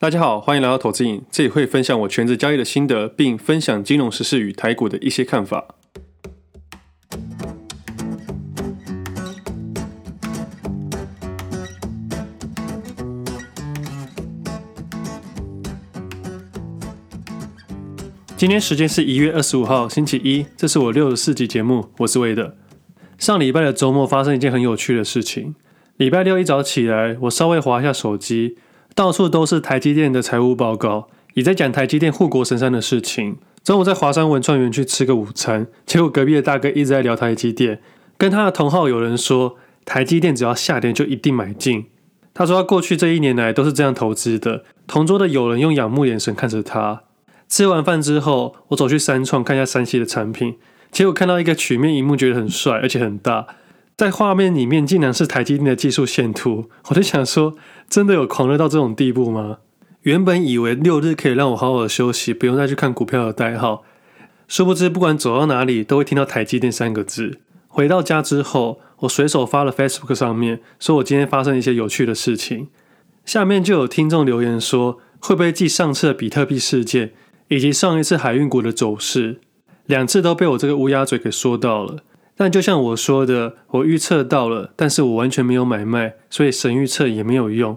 大家好，欢迎来到投资瘾，这里会分享我全职交易的心得，并分享金融时事与台股的一些看法。今天时间是一月二十五号星期一，这是我六十四集节目，我是魏德。上礼拜的周末发生一件很有趣的事情，礼拜六一早起来，我稍微滑一下手机。到处都是台积电的财务报告，也在讲台积电护国神山的事情。中午在华山文创园区吃个午餐，结果隔壁的大哥一直在聊台积电，跟他的同号有人说，台积电只要下跌就一定买进。他说他过去这一年来都是这样投资的。同桌的友人用仰慕眼神看着他。吃完饭之后，我走去三创看一下三星的产品，结果看到一个曲面萤幕，觉得很帅，而且很大。在画面里面竟然是台积电的技术线图，我就想说，真的有狂热到这种地步吗？原本以为六日可以让我好好休息，不用再去看股票的代号，殊不知不管走到哪里都会听到台积电三个字。回到家之后，我随手发了 Facebook 上面，说我今天发生一些有趣的事情。下面就有听众留言说，会不会继上次的比特币事件，以及上一次海运股的走势，两次都被我这个乌鸦嘴给说到了。但就像我说的，我预测到了，但是我完全没有买卖，所以神预测也没有用。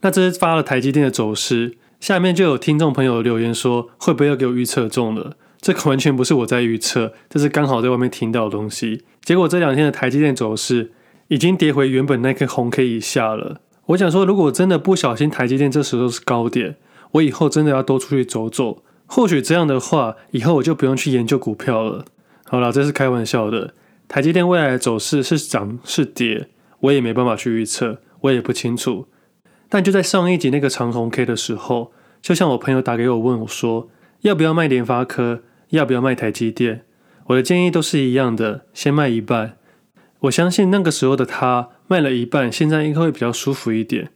那这是发了台积电的走势，下面就有听众朋友留言说，会不会又给我预测中了？这个完全不是我在预测，这是刚好在外面听到的东西。结果这两天的台积电走势已经跌回原本那颗红 K 以下了。我想说，如果真的不小心台积电这时候是高点，我以后真的要多出去走走。或许这样的话，以后我就不用去研究股票了。好啦，这是开玩笑的。台积电未来的走势是涨是跌，我也没办法去预测，我也不清楚。但就在上一集那个长红 K 的时候，就像我朋友打给我问我说，要不要卖联发科，要不要卖台积电？我的建议都是一样的，先卖一半。我相信那个时候的他卖了一半，现在应该会比较舒服一点，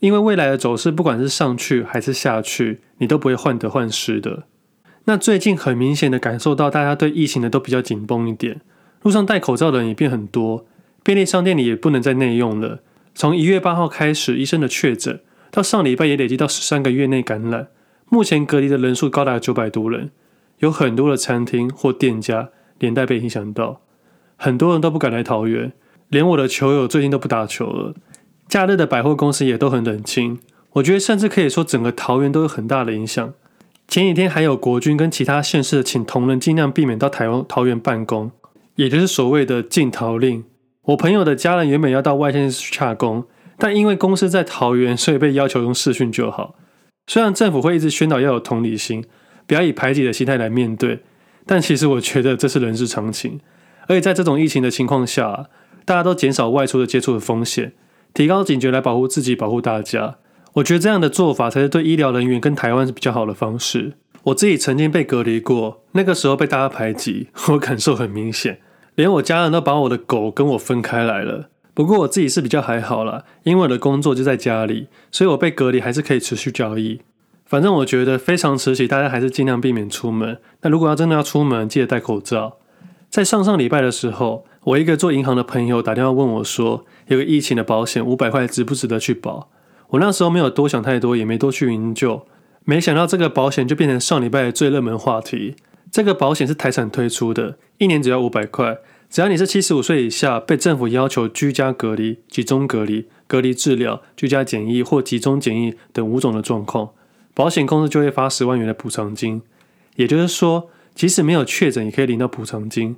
因为未来的走势不管是上去还是下去，你都不会患得患失的。那最近很明显的感受到大家对疫情的都比较紧绷一点。路上戴口罩的人也变很多，便利商店里也不能再内用了。从一月八号开始，医生的确诊到上礼拜也累积到十三个月内感染，目前隔离的人数高达九百多人，有很多的餐厅或店家连带被影响到，很多人都不敢来桃园，连我的球友最近都不打球了。假日的百货公司也都很冷清，我觉得甚至可以说整个桃园都有很大的影响。前几天还有国军跟其他县市请同仁尽量避免到台湾桃园办公。也就是所谓的禁桃令。我朋友的家人原本要到外县市去洽公，但因为公司在桃园，所以被要求用视讯就好。虽然政府会一直宣导要有同理心，不要以排挤的心态来面对，但其实我觉得这是人之常情。而且在这种疫情的情况下，大家都减少外出的接触的风险，提高警觉来保护自己，保护大家。我觉得这样的做法才是对医疗人员跟台湾是比较好的方式。我自己曾经被隔离过，那个时候被大家排挤，我感受很明显。连我家人都把我的狗跟我分开来了。不过我自己是比较还好啦，因为我的工作就在家里，所以我被隔离还是可以持续交易。反正我觉得非常时期，大家还是尽量避免出门。那如果要真的要出门，记得戴口罩。在上上礼拜的时候，我一个做银行的朋友打电话问我说，有个疫情的保险五百块值不值得去保？我那时候没有多想太多，也没多去研究。没想到这个保险就变成上礼拜最热门话题。这个保险是台产推出的，一年只要五百块，只要你是七十五岁以下，被政府要求居家隔离、集中隔离、隔离治疗、居家检疫或集中检疫等五种的状况，保险公司就会发十万元的补偿金。也就是说，即使没有确诊，也可以领到补偿金。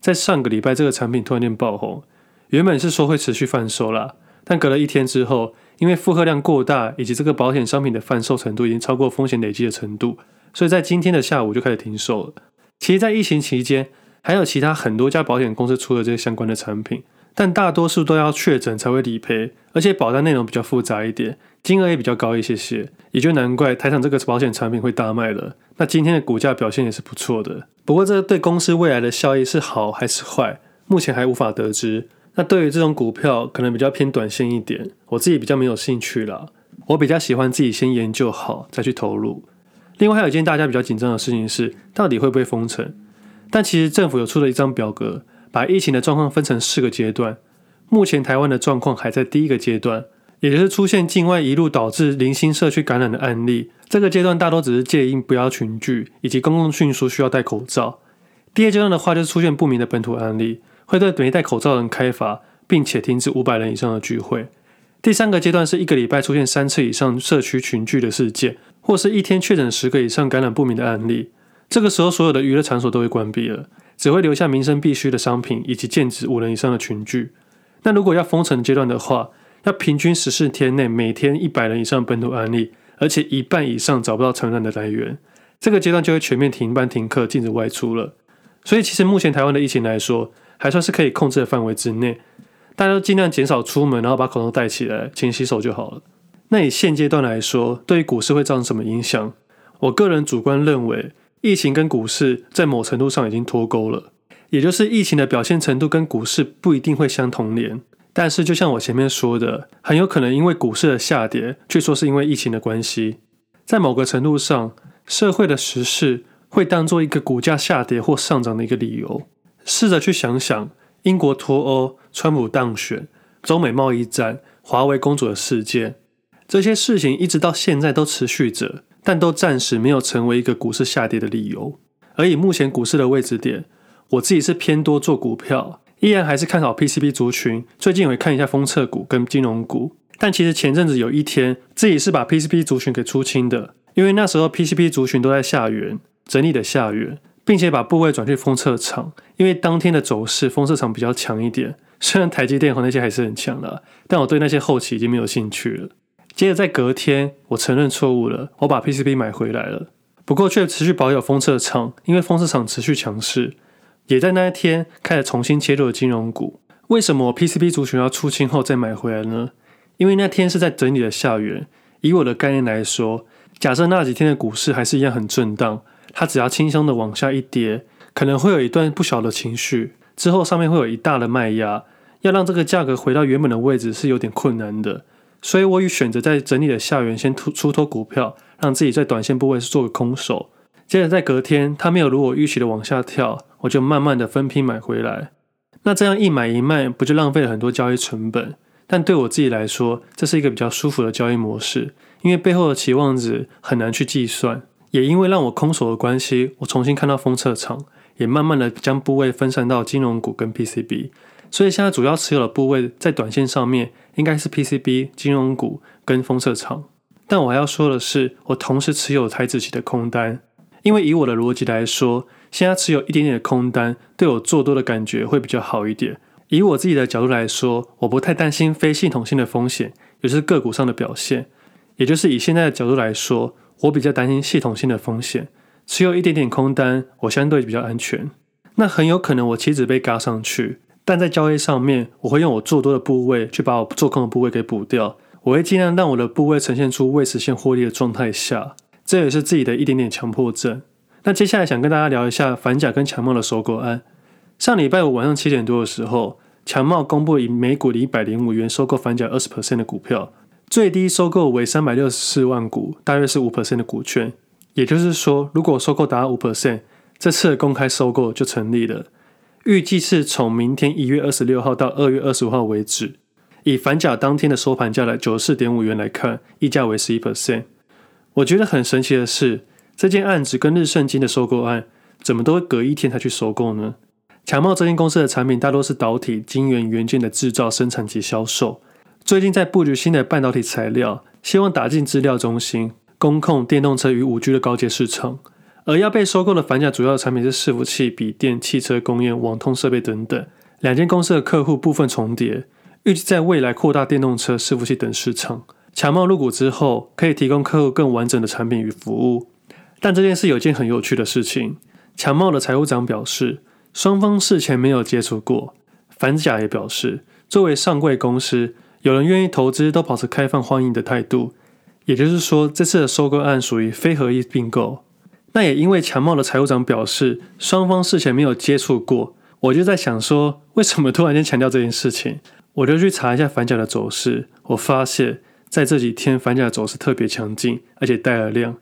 在上个礼拜，这个产品突然间爆红，原本是说会持续贩售啦，但隔了一天之后，因为负荷量过大，以及这个保险商品的贩售程度已经超过风险累积的程度。所以在今天的下午就开始停售了。其实，在疫情期间，还有其他很多家保险公司出了这些相关的产品，但大多数都要确诊才会理赔，而且保单内容比较复杂一点，金额也比较高一些些，也就难怪台厂这个保险产品会大卖了。那今天的股价表现也是不错的。不过，这对公司未来的效益是好还是坏，目前还无法得知。那对于这种股票，可能比较偏短线一点，我自己比较没有兴趣啦。我比较喜欢自己先研究好再去投入。另外还有一件大家比较紧张的事情是，到底会不会封城？但其实政府有出了一张表格，把疫情的状况分成四个阶段。目前台湾的状况还在第一个阶段，也就是出现境外一路导致零星社区感染的案例。这个阶段大多只是戒严不要群聚，以及公共运输需要戴口罩。第二阶段的话，就是出现不明的本土案例，会对没戴口罩的人开罚，并且停止五百人以上的聚会。第三个阶段是一个礼拜出现三次以上社区群聚的事件，或是一天确诊十个以上感染不明的案例。这个时候，所有的娱乐场所都会关闭了，只会留下民生必需的商品以及禁止五人以上的群聚。那如果要封城阶段的话，要平均十四天内每天一百人以上本土案例，而且一半以上找不到传染的来源，这个阶段就会全面停班停课，禁止外出了。所以其实目前台湾的疫情来说，还算是可以控制的范围之内，大家都尽量减少出门，然后把口罩戴起来，勤洗手就好了。那以现阶段来说，对于股市会造成什么影响？我个人主观认为，疫情跟股市在某程度上已经脱钩了，也就是疫情的表现程度跟股市不一定会相同连。但是，就像我前面说的，很有可能因为股市的下跌，据说是因为疫情的关系。在某个程度上，社会的时事会当做一个股价下跌或上涨的一个理由。试着去想想，英国脱欧、川普当选、中美贸易战、华为公主的事件，这些事情一直到现在都持续着，但都暂时没有成为一个股市下跌的理由。而以目前股市的位置点，我自己是偏多做股票。依然还是看好 PCB 族群，最近也会看一下封测股跟金融股。但其实前阵子有一天，自己是把 PCB 族群给出清的，因为那时候 PCB 族群都在下缘，整理的下缘，并且把部位转去封测厂，因为当天的走势封测厂比较强一点。虽然台积电和那些还是很强的，但我对那些后期已经没有兴趣了。接着在隔天，我承认错误了，我把 PCB 买回来了，不过却持续保有封测厂，因为封测厂持续强势。也在那一天开始重新切入了金融股。为什么我 PCB 族群要出清后再买回来呢？因为那天是在整理的下缘。以我的概念来说，假设那几天的股市还是一样很震荡，它只要轻松的往下一跌，可能会有一段不小的情绪，之后上面会有一大的卖压，要让这个价格回到原本的位置是有点困难的。所以我与选择在整理的下缘先出出脱股票，让自己在短线部位是做个空手。接着在隔天，它没有如我预期的往下跳。我就慢慢的分批买回来，那这样一买一卖，不就浪费了很多交易成本？但对我自己来说，这是一个比较舒服的交易模式，因为背后的期望值很难去计算。也因为让我空手的关系，我重新看到封测厂，也慢慢的将部位分散到金融股跟 PCB，所以现在主要持有的部位在短线上面应该是 PCB、金融股跟封测厂。但我还要说的是，我同时持有台指期的空单，因为以我的逻辑来说。现在持有一点点的空单，对我做多的感觉会比较好一点。以我自己的角度来说，我不太担心非系统性的风险，也就是个股上的表现。也就是以现在的角度来说，我比较担心系统性的风险，持有一点点空单，我相对比较安全。那很有可能我棋子被嘎上去，但在交易上面，我会用我做多的部位去把我做空的部位给补掉。我会尽量让我的部位呈现出未实现获利的状态下，这也是自己的一点点强迫症。那接下来想跟大家聊一下反甲跟强茂的收购案。上礼拜五晚上七点多的时候，强茂公布以每股的一百零五元收购反甲二十 percent 的股票，最低收购为三百六十四万股，大约是五 percent 的股权。也就是说，如果收购达到五 percent，这次的公开收购就成立了。预计是从明天一月二十六号到二月二十五号为止。以反甲当天的收盘价的九十四点五元来看，溢价为十一 percent。我觉得很神奇的是。这件案子跟日盛金的收购案，怎么都会隔一天才去收购呢？强茂这间公司的产品大多是导体、晶圆、元件的制造、生产及销售。最近在布局新的半导体材料，希望打进资料中心、工控、电动车与五 G 的高阶市场。而要被收购的反甲主要的产品是伺服器、笔电、汽车工业、网通设备等等。两间公司的客户部分重叠，预计在未来扩大电动车、伺服器等市场。强茂入股之后，可以提供客户更完整的产品与服务。但这件事有件很有趣的事情，强茂的财务长表示，双方事前没有接触过。反甲也表示，作为上柜公司，有人愿意投资都保持开放欢迎的态度。也就是说，这次的收购案属于非合意并购。那也因为强茂的财务长表示，双方事前没有接触过，我就在想说，为什么突然间强调这件事情？我就去查一下反甲的走势，我发现在这几天反甲的走势特别强劲，而且带了量。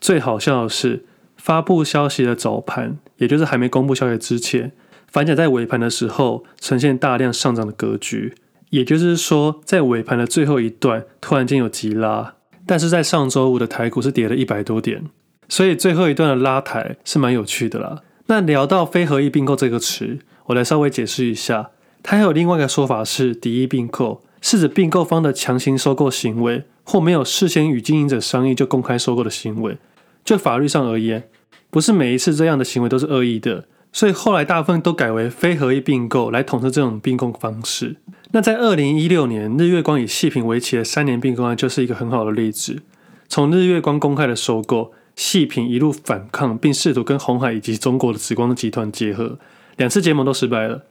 最好笑的是，发布消息的早盘，也就是还没公布消息之前，反甲在尾盘的时候呈现大量上涨的格局。也就是说，在尾盘的最后一段突然间有急拉，但是在上周五的台股是跌了一百多点，所以最后一段的拉抬是蛮有趣的啦。那聊到非合意并购这个词，我来稍微解释一下，它还有另外一个说法是敌意并购，是指并购方的强行收购行为，或没有事先与经营者商议就公开收购的行为。就法律上而言，不是每一次这样的行为都是恶意的。所以后来大部分都改为非合意并购来统称这种并购方式。那在二零一六年，日月光以细品为期的三年并购案就是一个很好的例子。从日月光公开的收购，细品一路反抗，并试图跟红海以及中国的紫光集团结合，两次结盟都失败了。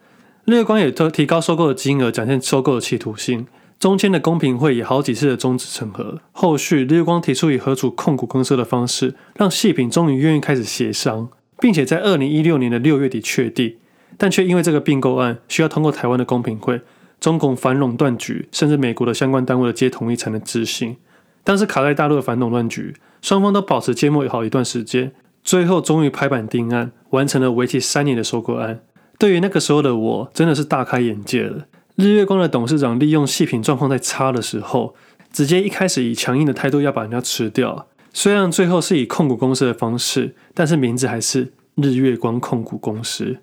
日月光也都提高收购的金额，展现收购的企图心。中间的公平会也好几次的终止审核。后续日月光提出以合组控股公司的方式，让细品终于愿意开始协商。并且在二零一六年的六月底确定，但却因为这个并购案需要通过台湾的公平会、中共反垄断局，甚至美国的相关单位的皆同意才能执行。当时卡在大陆的反垄断局，双方都保持缄默好一段时间，最后终于拍板定案，完成了为期三年的收购案。对于那个时候的我，真的是大开眼界了。日月光的董事长利用细品状况在差的时候，直接一开始以强硬的态度要把人家吃掉。虽然最后是以控股公司的方式，但是名字还是日月光控股公司。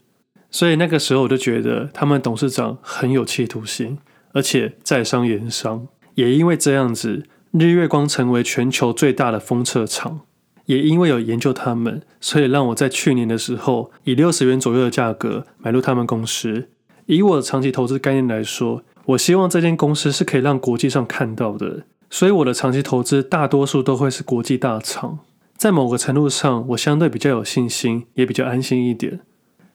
所以那个时候我就觉得他们董事长很有企图心，而且在商言商。也因为这样子，日月光成为全球最大的封测厂。也因为有研究他们，所以让我在去年的时候以六十元左右的价格买入他们公司。以我的长期投资概念来说，我希望这间公司是可以让国际上看到的。所以我的长期投资大多数都会是国际大厂，在某个程度上，我相对比较有信心，也比较安心一点。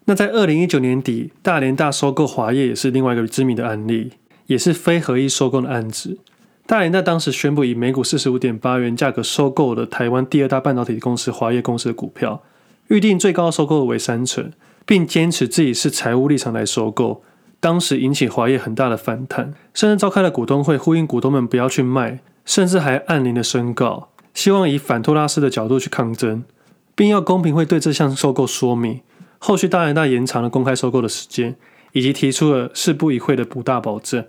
那在二零一九年底，大联大收购华业也是另外一个知名的案例，也是非合意收购的案子。大联大当时宣布以每股四十五点八元价格收购了台湾第二大半导体公司华业公司的股票，预定最高收购额为三成，并坚持自己是财务立场来收购。当时引起华业很大的反弹，甚至召开了股东会，呼吁股东们不要去卖，甚至还按铃的宣告，希望以反托拉斯的角度去抗争，并要公平会对这项收购说明。后续大联大延长了公开收购的时间，以及提出了事不与会的五大保证。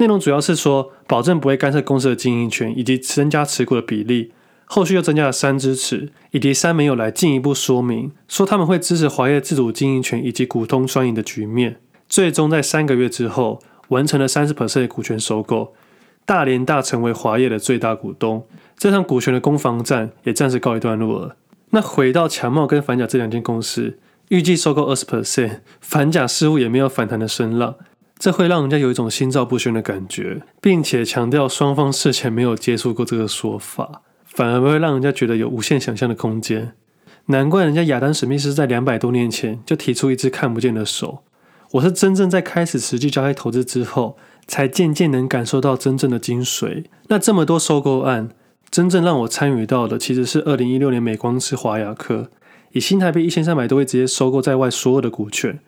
内容主要是说，保证不会干涉公司的经营权，以及增加持股的比例。后续又增加了三支持，以及三没有来进一步说明，说他们会支持华业自主经营权以及股东双赢的局面。最终在三个月之后完成了三十 percent 的股权收购，大连大成为华业的最大股东。这场股权的攻防战也暂时告一段落了。那回到强茂跟反甲这两间公司，预计收购二十 percent，反甲似乎也没有反弹的声浪，这会让人家有一种心照不宣的感觉，并且强调双方事前没有接触过这个说法，反而会让人家觉得有无限想象的空间。难怪人家亚当史密斯在两百多年前就提出一只看不见的手。我是真正在开始实际交易投资之后，才渐渐能感受到真正的精髓。那这么多收购案，真正让我参与到的，其实是二零一六年美光之华雅科，以新台币一千三百多亿直接收购在外所有的股权。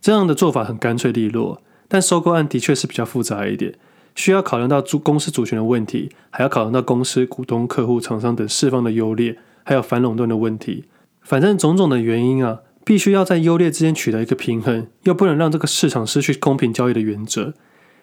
这样的做法很干脆利落，但收购案的确是比较复杂一点，需要考量到主公司主权的问题，还要考量到公司股东、客户、厂商等四方的优劣，还有反垄断的问题。反正种种的原因啊。必须要在优劣之间取得一个平衡，又不能让这个市场失去公平交易的原则，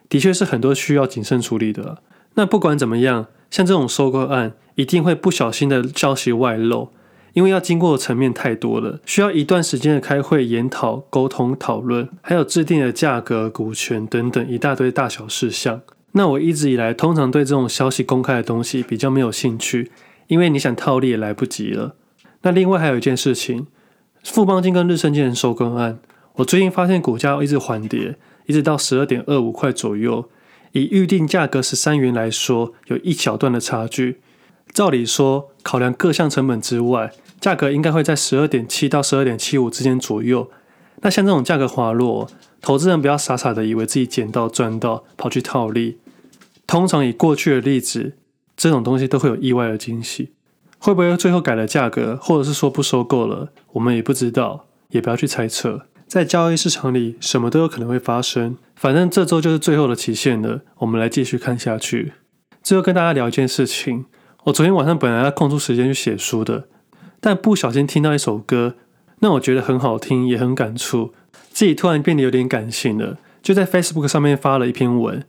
的确是很多需要谨慎处理的。那不管怎么样，像这种收购案，一定会不小心的消息外漏，因为要经过的层面太多了，需要一段时间的开会、研讨、沟通、讨论，还有制定的价格、股权等等一大堆大小事项。那我一直以来通常对这种消息公开的东西比较没有兴趣，因为你想套利也来不及了。那另外还有一件事情。富邦金跟日升金的收购案，我最近发现股价一直缓跌，一直到十二点二五块左右。以预定价格十三元来说，有一小段的差距。照理说，考量各项成本之外，价格应该会在十二点七到十二点七五之间左右。那像这种价格滑落，投资人不要傻傻的以为自己捡到赚到，跑去套利。通常以过去的例子，这种东西都会有意外的惊喜。会不会最后改了价格，或者是说不收购了？我们也不知道，也不要去猜测。在交易市场里，什么都有可能会发生。反正这周就是最后的期限了，我们来继续看下去。最后跟大家聊一件事情，我昨天晚上本来要空出时间去写书的，但不小心听到一首歌，那我觉得很好听，也很感触，自己突然变得有点感性了，就在 Facebook 上面发了一篇文，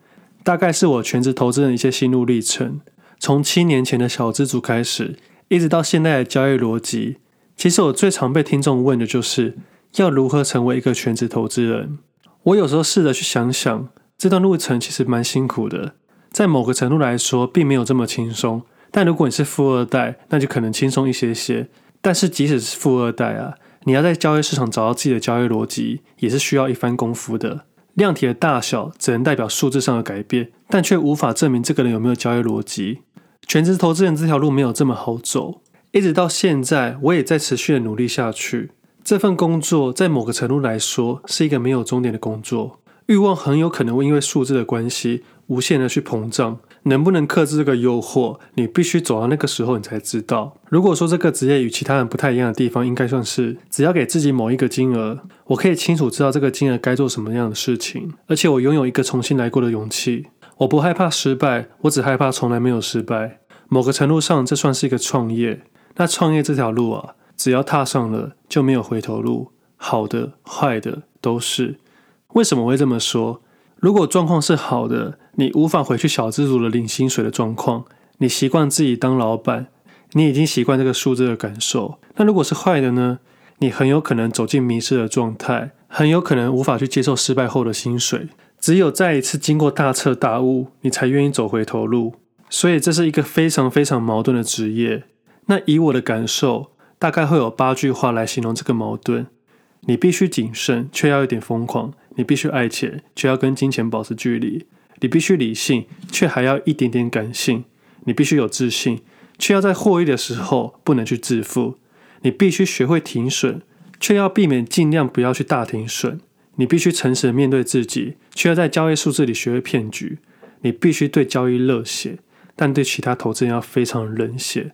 大概是我全职投资人一些心路历程，从七年前的小资族开始，一直到现在的交易逻辑。其实我最常被听众问的就是要如何成为一个全职投资人。我有时候试着去想想，这段路程其实蛮辛苦的，在某个程度来说，并没有这么轻松。但如果你是富二代，那就可能轻松一些些。但是即使是富二代啊，你要在交易市场找到自己的交易逻辑，也是需要一番功夫的。量体的大小只能代表数字上的改变，但却无法证明这个人有没有交易逻辑。全职投资人这条路没有这么好走，一直到现在，我也在持续的努力下去。这份工作在某个程度来说是一个没有终点的工作，欲望很有可能会因为数字的关系无限的去膨胀。能不能克制这个诱惑，你必须走到那个时候，你才知道。如果说这个职业与其他人不太一样的地方，应该算是只要给自己某一个金额，我可以清楚知道这个金额该做什么样的事情，而且我拥有一个重新来过的勇气。我不害怕失败，我只害怕从来没有失败。某个程度上，这算是一个创业。那创业这条路啊，只要踏上了，就没有回头路。好的、坏的都是。为什么会这么说？如果状况是好的，你无法回去小资族的领薪水的状况，你习惯自己当老板，你已经习惯这个数字的感受。那如果是坏的呢？你很有可能走进迷失的状态，很有可能无法去接受失败后的薪水。只有再一次经过大彻大悟，你才愿意走回头路。所以这是一个非常非常矛盾的职业。那以我的感受，大概会有八句话来形容这个矛盾：你必须谨慎，却要有点疯狂。你必须爱钱，却要跟金钱保持距离；你必须理性，却还要一点点感性；你必须有自信，却要在获益的时候不能去自负；你必须学会停损，却要避免尽量不要去大停损；你必须诚实面对自己，却要在交易数字里学会骗局；你必须对交易热血，但对其他投资人要非常冷血；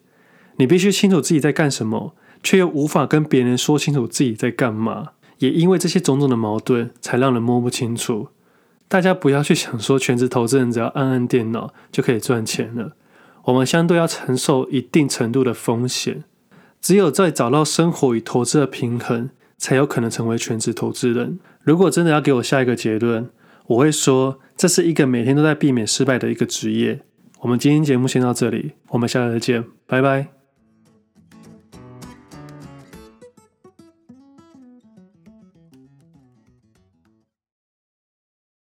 你必须清楚自己在干什么，却又无法跟别人说清楚自己在干嘛。也因为这些种种的矛盾，才让人摸不清楚。大家不要去想说，全职投资人只要按按电脑就可以赚钱了。我们相对要承受一定程度的风险。只有在找到生活与投资的平衡，才有可能成为全职投资人。如果真的要给我下一个结论，我会说，这是一个每天都在避免失败的一个职业。我们今天节目先到这里，我们下次再见，拜拜。